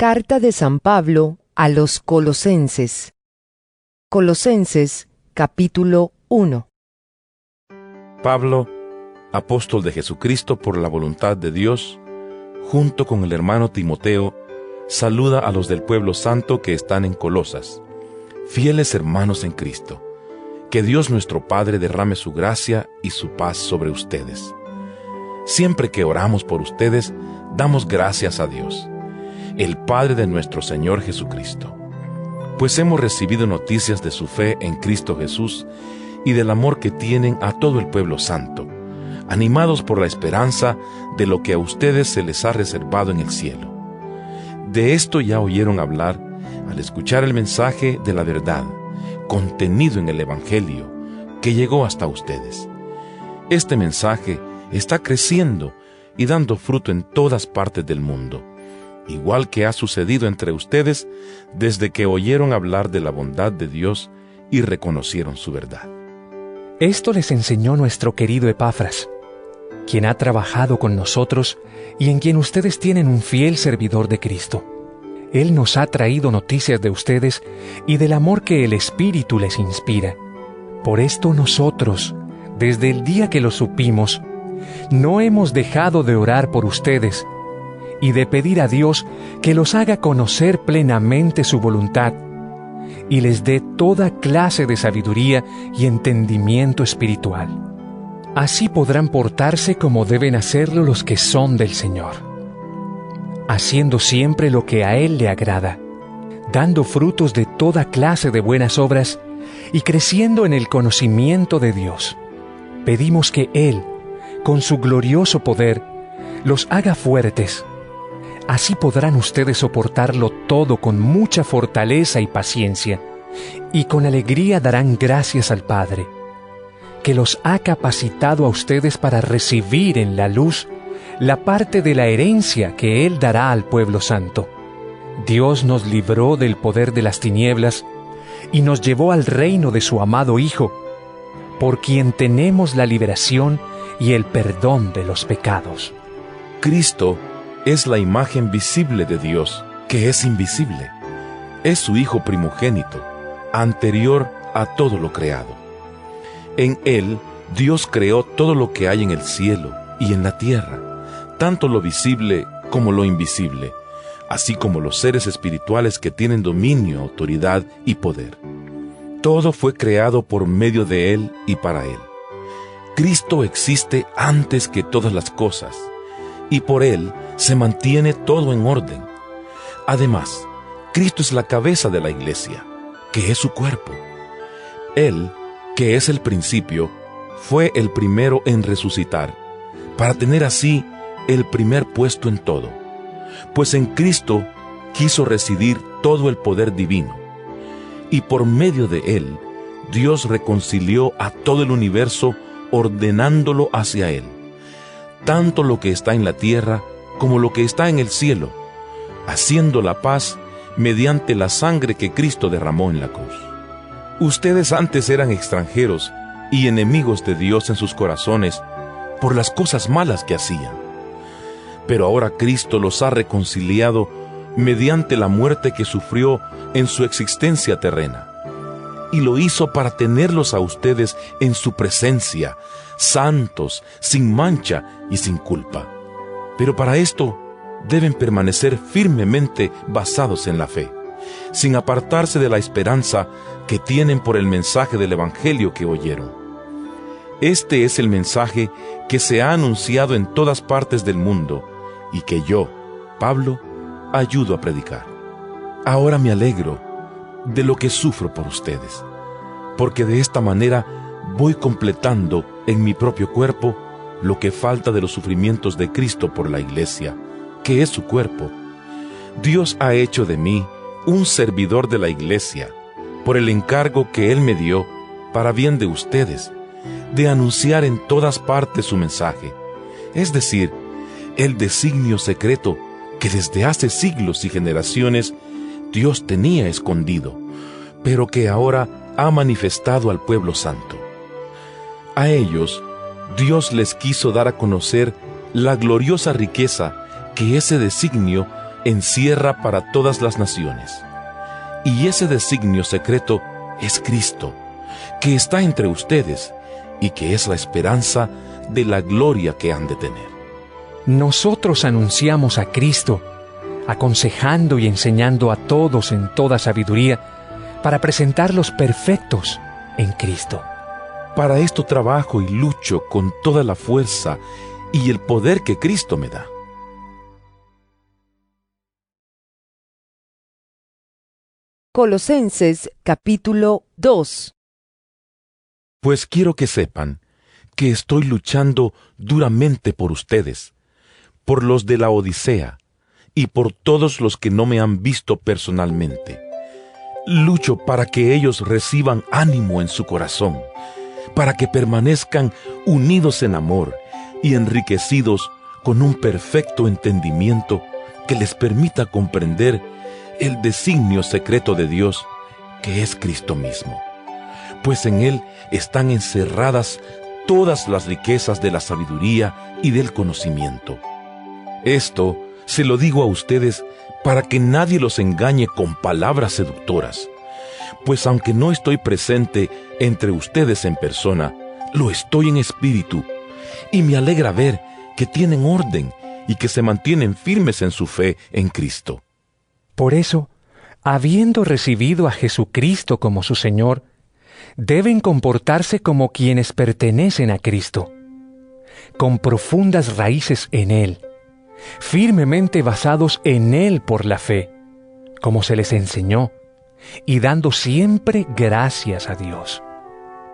Carta de San Pablo a los Colosenses. Colosenses capítulo 1. Pablo, apóstol de Jesucristo por la voluntad de Dios, junto con el hermano Timoteo, saluda a los del pueblo santo que están en Colosas, fieles hermanos en Cristo. Que Dios nuestro Padre derrame su gracia y su paz sobre ustedes. Siempre que oramos por ustedes, damos gracias a Dios, el Padre de nuestro Señor Jesucristo. Pues hemos recibido noticias de su fe en Cristo Jesús y del amor que tienen a todo el pueblo santo, animados por la esperanza de lo que a ustedes se les ha reservado en el cielo. De esto ya oyeron hablar al escuchar el mensaje de la verdad contenido en el Evangelio que llegó hasta ustedes. Este mensaje está creciendo y dando fruto en todas partes del mundo, igual que ha sucedido entre ustedes desde que oyeron hablar de la bondad de Dios y reconocieron su verdad. Esto les enseñó nuestro querido Epafras, quien ha trabajado con nosotros y en quien ustedes tienen un fiel servidor de Cristo. Él nos ha traído noticias de ustedes y del amor que el Espíritu les inspira. Por esto nosotros, desde el día que lo supimos, no hemos dejado de orar por ustedes y de pedir a Dios que los haga conocer plenamente su voluntad y les dé toda clase de sabiduría y entendimiento espiritual. Así podrán portarse como deben hacerlo los que son del Señor haciendo siempre lo que a Él le agrada, dando frutos de toda clase de buenas obras y creciendo en el conocimiento de Dios. Pedimos que Él, con su glorioso poder, los haga fuertes. Así podrán ustedes soportarlo todo con mucha fortaleza y paciencia, y con alegría darán gracias al Padre, que los ha capacitado a ustedes para recibir en la luz la parte de la herencia que Él dará al pueblo santo. Dios nos libró del poder de las tinieblas y nos llevó al reino de su amado Hijo, por quien tenemos la liberación y el perdón de los pecados. Cristo es la imagen visible de Dios, que es invisible. Es su Hijo primogénito, anterior a todo lo creado. En Él Dios creó todo lo que hay en el cielo y en la tierra tanto lo visible como lo invisible, así como los seres espirituales que tienen dominio, autoridad y poder. Todo fue creado por medio de Él y para Él. Cristo existe antes que todas las cosas, y por Él se mantiene todo en orden. Además, Cristo es la cabeza de la iglesia, que es su cuerpo. Él, que es el principio, fue el primero en resucitar, para tener así el primer puesto en todo, pues en Cristo quiso residir todo el poder divino, y por medio de él Dios reconcilió a todo el universo ordenándolo hacia él, tanto lo que está en la tierra como lo que está en el cielo, haciendo la paz mediante la sangre que Cristo derramó en la cruz. Ustedes antes eran extranjeros y enemigos de Dios en sus corazones por las cosas malas que hacían pero ahora Cristo los ha reconciliado mediante la muerte que sufrió en su existencia terrena. Y lo hizo para tenerlos a ustedes en su presencia, santos, sin mancha y sin culpa. Pero para esto deben permanecer firmemente basados en la fe, sin apartarse de la esperanza que tienen por el mensaje del Evangelio que oyeron. Este es el mensaje que se ha anunciado en todas partes del mundo, y que yo, Pablo, ayudo a predicar. Ahora me alegro de lo que sufro por ustedes, porque de esta manera voy completando en mi propio cuerpo lo que falta de los sufrimientos de Cristo por la iglesia, que es su cuerpo. Dios ha hecho de mí un servidor de la iglesia, por el encargo que Él me dio para bien de ustedes, de anunciar en todas partes su mensaje, es decir, el designio secreto que desde hace siglos y generaciones Dios tenía escondido, pero que ahora ha manifestado al pueblo santo. A ellos, Dios les quiso dar a conocer la gloriosa riqueza que ese designio encierra para todas las naciones. Y ese designio secreto es Cristo, que está entre ustedes y que es la esperanza de la gloria que han de tener. Nosotros anunciamos a Cristo, aconsejando y enseñando a todos en toda sabiduría, para presentarlos perfectos en Cristo. Para esto trabajo y lucho con toda la fuerza y el poder que Cristo me da. Colosenses capítulo 2 Pues quiero que sepan que estoy luchando duramente por ustedes, por los de la Odisea y por todos los que no me han visto personalmente. Lucho para que ellos reciban ánimo en su corazón, para que permanezcan unidos en amor y enriquecidos con un perfecto entendimiento que les permita comprender el designio secreto de Dios, que es Cristo mismo. Pues en Él están encerradas todas las riquezas de la sabiduría y del conocimiento. Esto se lo digo a ustedes para que nadie los engañe con palabras seductoras, pues aunque no estoy presente entre ustedes en persona, lo estoy en espíritu, y me alegra ver que tienen orden y que se mantienen firmes en su fe en Cristo. Por eso, habiendo recibido a Jesucristo como su Señor, deben comportarse como quienes pertenecen a Cristo, con profundas raíces en Él, firmemente basados en Él por la fe, como se les enseñó, y dando siempre gracias a Dios.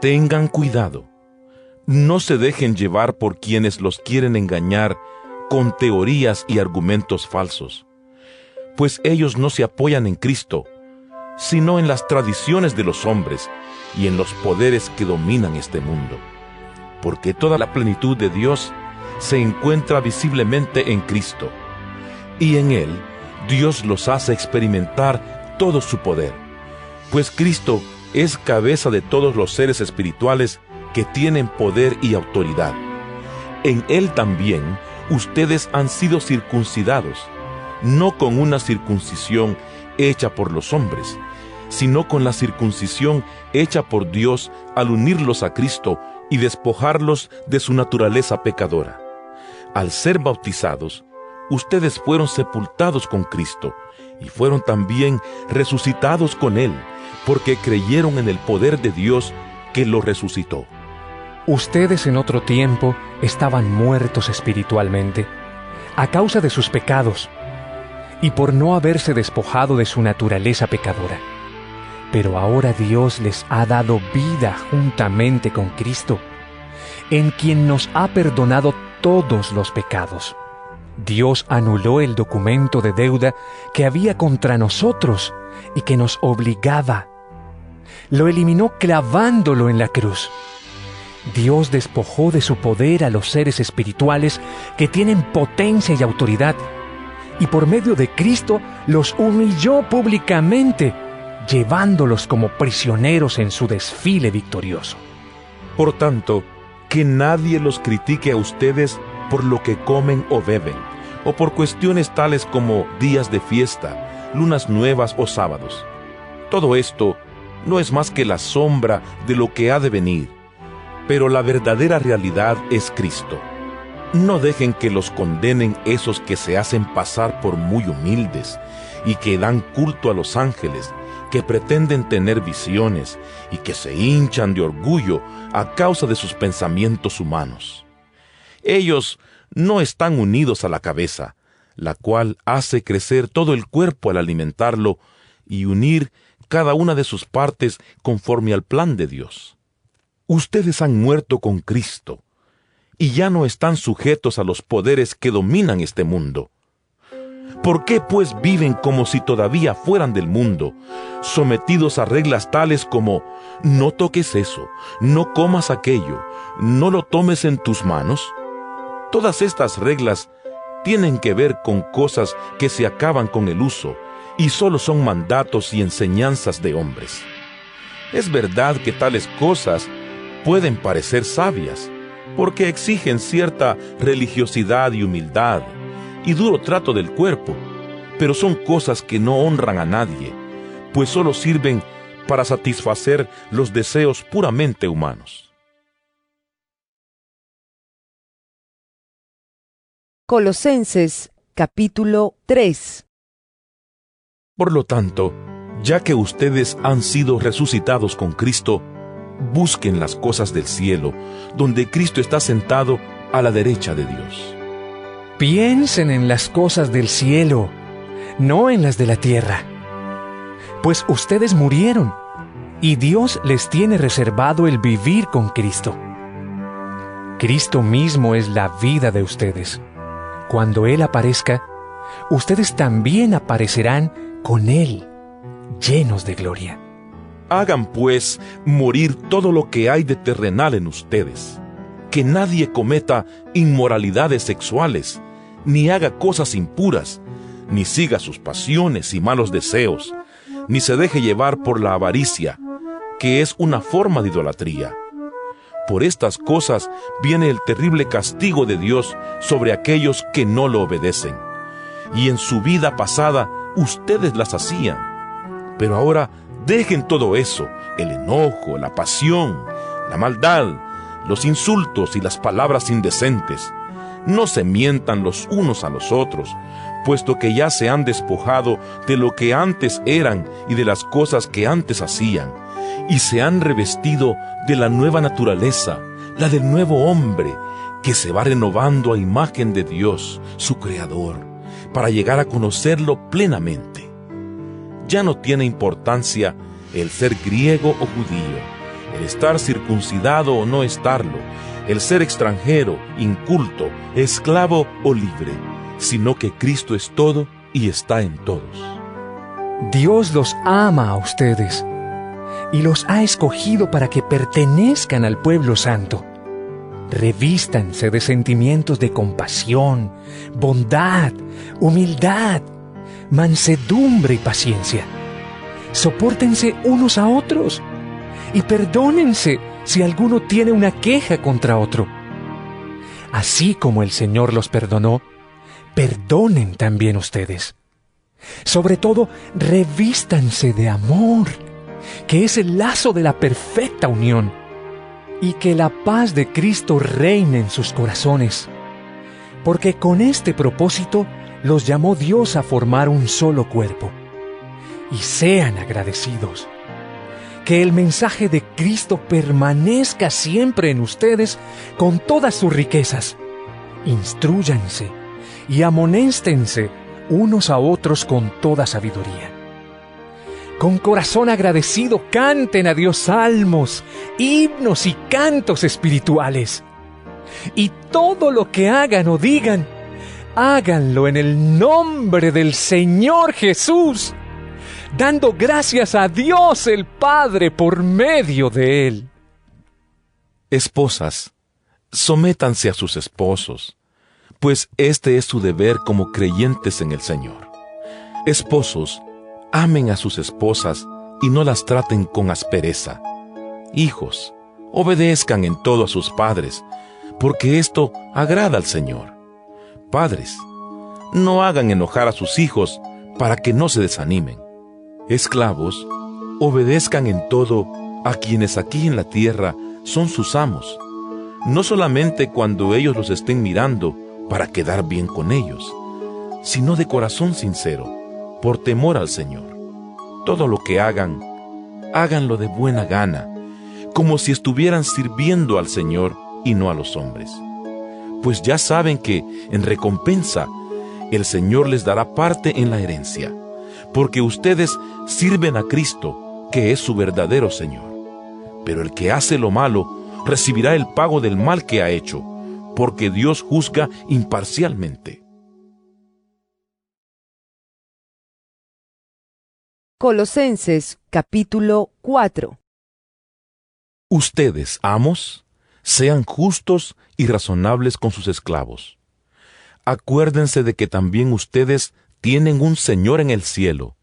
Tengan cuidado. No se dejen llevar por quienes los quieren engañar con teorías y argumentos falsos, pues ellos no se apoyan en Cristo, sino en las tradiciones de los hombres y en los poderes que dominan este mundo. Porque toda la plenitud de Dios se encuentra visiblemente en Cristo, y en Él Dios los hace experimentar todo su poder, pues Cristo es cabeza de todos los seres espirituales que tienen poder y autoridad. En Él también ustedes han sido circuncidados, no con una circuncisión hecha por los hombres, sino con la circuncisión hecha por Dios al unirlos a Cristo y despojarlos de su naturaleza pecadora. Al ser bautizados, ustedes fueron sepultados con Cristo y fueron también resucitados con Él, porque creyeron en el poder de Dios que lo resucitó. Ustedes en otro tiempo estaban muertos espiritualmente, a causa de sus pecados, y por no haberse despojado de su naturaleza pecadora. Pero ahora Dios les ha dado vida juntamente con Cristo, en quien nos ha perdonado todos los pecados. Dios anuló el documento de deuda que había contra nosotros y que nos obligaba. Lo eliminó clavándolo en la cruz. Dios despojó de su poder a los seres espirituales que tienen potencia y autoridad, y por medio de Cristo los humilló públicamente, llevándolos como prisioneros en su desfile victorioso. Por tanto, que nadie los critique a ustedes por lo que comen o beben, o por cuestiones tales como días de fiesta, lunas nuevas o sábados. Todo esto no es más que la sombra de lo que ha de venir pero la verdadera realidad es Cristo. No dejen que los condenen esos que se hacen pasar por muy humildes y que dan culto a los ángeles, que pretenden tener visiones y que se hinchan de orgullo a causa de sus pensamientos humanos. Ellos no están unidos a la cabeza, la cual hace crecer todo el cuerpo al alimentarlo y unir cada una de sus partes conforme al plan de Dios. Ustedes han muerto con Cristo y ya no están sujetos a los poderes que dominan este mundo. ¿Por qué pues viven como si todavía fueran del mundo, sometidos a reglas tales como no toques eso, no comas aquello, no lo tomes en tus manos? Todas estas reglas tienen que ver con cosas que se acaban con el uso y solo son mandatos y enseñanzas de hombres. Es verdad que tales cosas pueden parecer sabias, porque exigen cierta religiosidad y humildad y duro trato del cuerpo, pero son cosas que no honran a nadie, pues solo sirven para satisfacer los deseos puramente humanos. Colosenses capítulo 3 Por lo tanto, ya que ustedes han sido resucitados con Cristo, busquen las cosas del cielo, donde Cristo está sentado a la derecha de Dios. Piensen en las cosas del cielo, no en las de la tierra. Pues ustedes murieron y Dios les tiene reservado el vivir con Cristo. Cristo mismo es la vida de ustedes. Cuando Él aparezca, ustedes también aparecerán con Él, llenos de gloria. Hagan pues morir todo lo que hay de terrenal en ustedes. Que nadie cometa inmoralidades sexuales, ni haga cosas impuras, ni siga sus pasiones y malos deseos, ni se deje llevar por la avaricia, que es una forma de idolatría. Por estas cosas viene el terrible castigo de Dios sobre aquellos que no lo obedecen. Y en su vida pasada ustedes las hacían. Pero ahora dejen todo eso, el enojo, la pasión, la maldad, los insultos y las palabras indecentes no se mientan los unos a los otros, puesto que ya se han despojado de lo que antes eran y de las cosas que antes hacían, y se han revestido de la nueva naturaleza, la del nuevo hombre, que se va renovando a imagen de Dios, su Creador, para llegar a conocerlo plenamente. Ya no tiene importancia el ser griego o judío, el estar circuncidado o no estarlo, el ser extranjero, inculto, esclavo o libre, sino que Cristo es todo y está en todos. Dios los ama a ustedes y los ha escogido para que pertenezcan al pueblo santo. Revístanse de sentimientos de compasión, bondad, humildad, mansedumbre y paciencia. Sopórtense unos a otros y perdónense si alguno tiene una queja contra otro. Así como el Señor los perdonó, perdonen también ustedes. Sobre todo, revístanse de amor, que es el lazo de la perfecta unión, y que la paz de Cristo reine en sus corazones, porque con este propósito los llamó Dios a formar un solo cuerpo. Y sean agradecidos que el mensaje de Cristo permanezca siempre en ustedes con todas sus riquezas. Instruyanse y amonéstense unos a otros con toda sabiduría. Con corazón agradecido canten a Dios salmos, himnos y cantos espirituales. Y todo lo que hagan o digan, háganlo en el nombre del Señor Jesús dando gracias a Dios el Padre por medio de él. Esposas, sométanse a sus esposos, pues este es su deber como creyentes en el Señor. Esposos, amen a sus esposas y no las traten con aspereza. Hijos, obedezcan en todo a sus padres, porque esto agrada al Señor. Padres, no hagan enojar a sus hijos para que no se desanimen. Esclavos, obedezcan en todo a quienes aquí en la tierra son sus amos, no solamente cuando ellos los estén mirando para quedar bien con ellos, sino de corazón sincero, por temor al Señor. Todo lo que hagan, háganlo de buena gana, como si estuvieran sirviendo al Señor y no a los hombres. Pues ya saben que, en recompensa, el Señor les dará parte en la herencia porque ustedes sirven a Cristo, que es su verdadero Señor. Pero el que hace lo malo recibirá el pago del mal que ha hecho, porque Dios juzga imparcialmente. Colosenses capítulo 4 Ustedes, amos, sean justos y razonables con sus esclavos. Acuérdense de que también ustedes tienen un Señor en el cielo.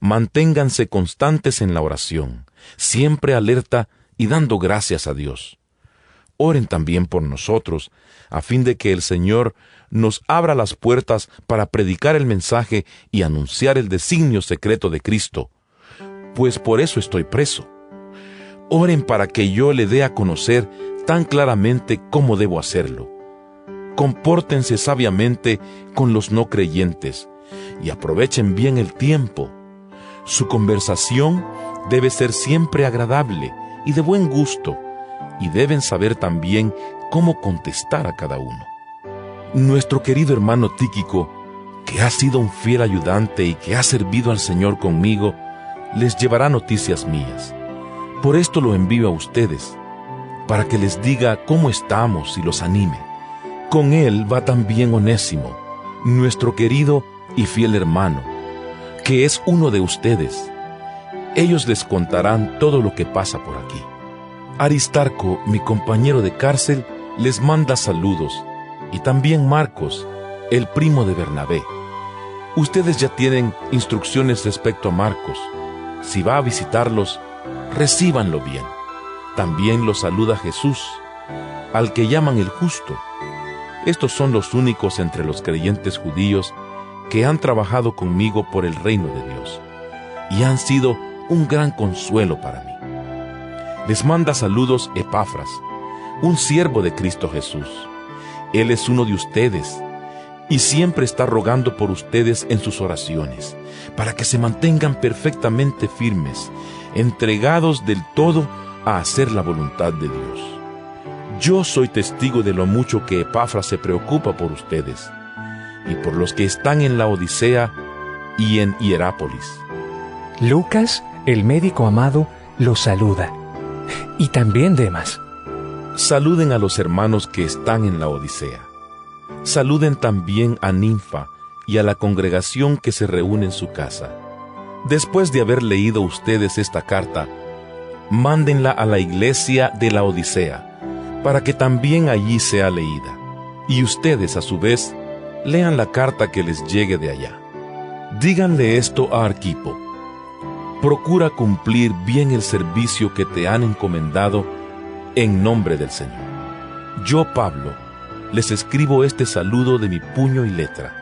Manténganse constantes en la oración, siempre alerta y dando gracias a Dios. Oren también por nosotros, a fin de que el Señor nos abra las puertas para predicar el mensaje y anunciar el designio secreto de Cristo, pues por eso estoy preso. Oren para que yo le dé a conocer tan claramente cómo debo hacerlo. Compórtense sabiamente con los no creyentes y aprovechen bien el tiempo. Su conversación debe ser siempre agradable y de buen gusto, y deben saber también cómo contestar a cada uno. Nuestro querido hermano Tíquico, que ha sido un fiel ayudante y que ha servido al Señor conmigo, les llevará noticias mías. Por esto lo envío a ustedes, para que les diga cómo estamos y los anime. Con él va también Onésimo, nuestro querido y fiel hermano, que es uno de ustedes. Ellos les contarán todo lo que pasa por aquí. Aristarco, mi compañero de cárcel, les manda saludos, y también Marcos, el primo de Bernabé. Ustedes ya tienen instrucciones respecto a Marcos. Si va a visitarlos, recíbanlo bien. También los saluda Jesús, al que llaman el justo. Estos son los únicos entre los creyentes judíos que han trabajado conmigo por el reino de Dios y han sido un gran consuelo para mí. Les manda saludos Epafras, un siervo de Cristo Jesús. Él es uno de ustedes y siempre está rogando por ustedes en sus oraciones, para que se mantengan perfectamente firmes, entregados del todo a hacer la voluntad de Dios. Yo soy testigo de lo mucho que Epafras se preocupa por ustedes y por los que están en la Odisea y en Hierápolis. Lucas, el médico amado, los saluda. Y también Demas. Saluden a los hermanos que están en la Odisea. Saluden también a Ninfa y a la congregación que se reúne en su casa. Después de haber leído ustedes esta carta, mándenla a la iglesia de la Odisea, para que también allí sea leída. Y ustedes, a su vez, lean la carta que les llegue de allá. Díganle esto a Arquipo. Procura cumplir bien el servicio que te han encomendado en nombre del Señor. Yo, Pablo, les escribo este saludo de mi puño y letra.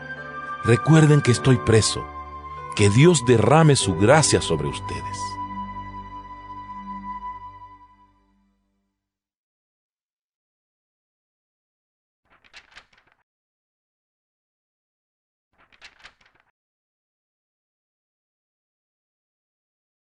Recuerden que estoy preso. Que Dios derrame su gracia sobre ustedes.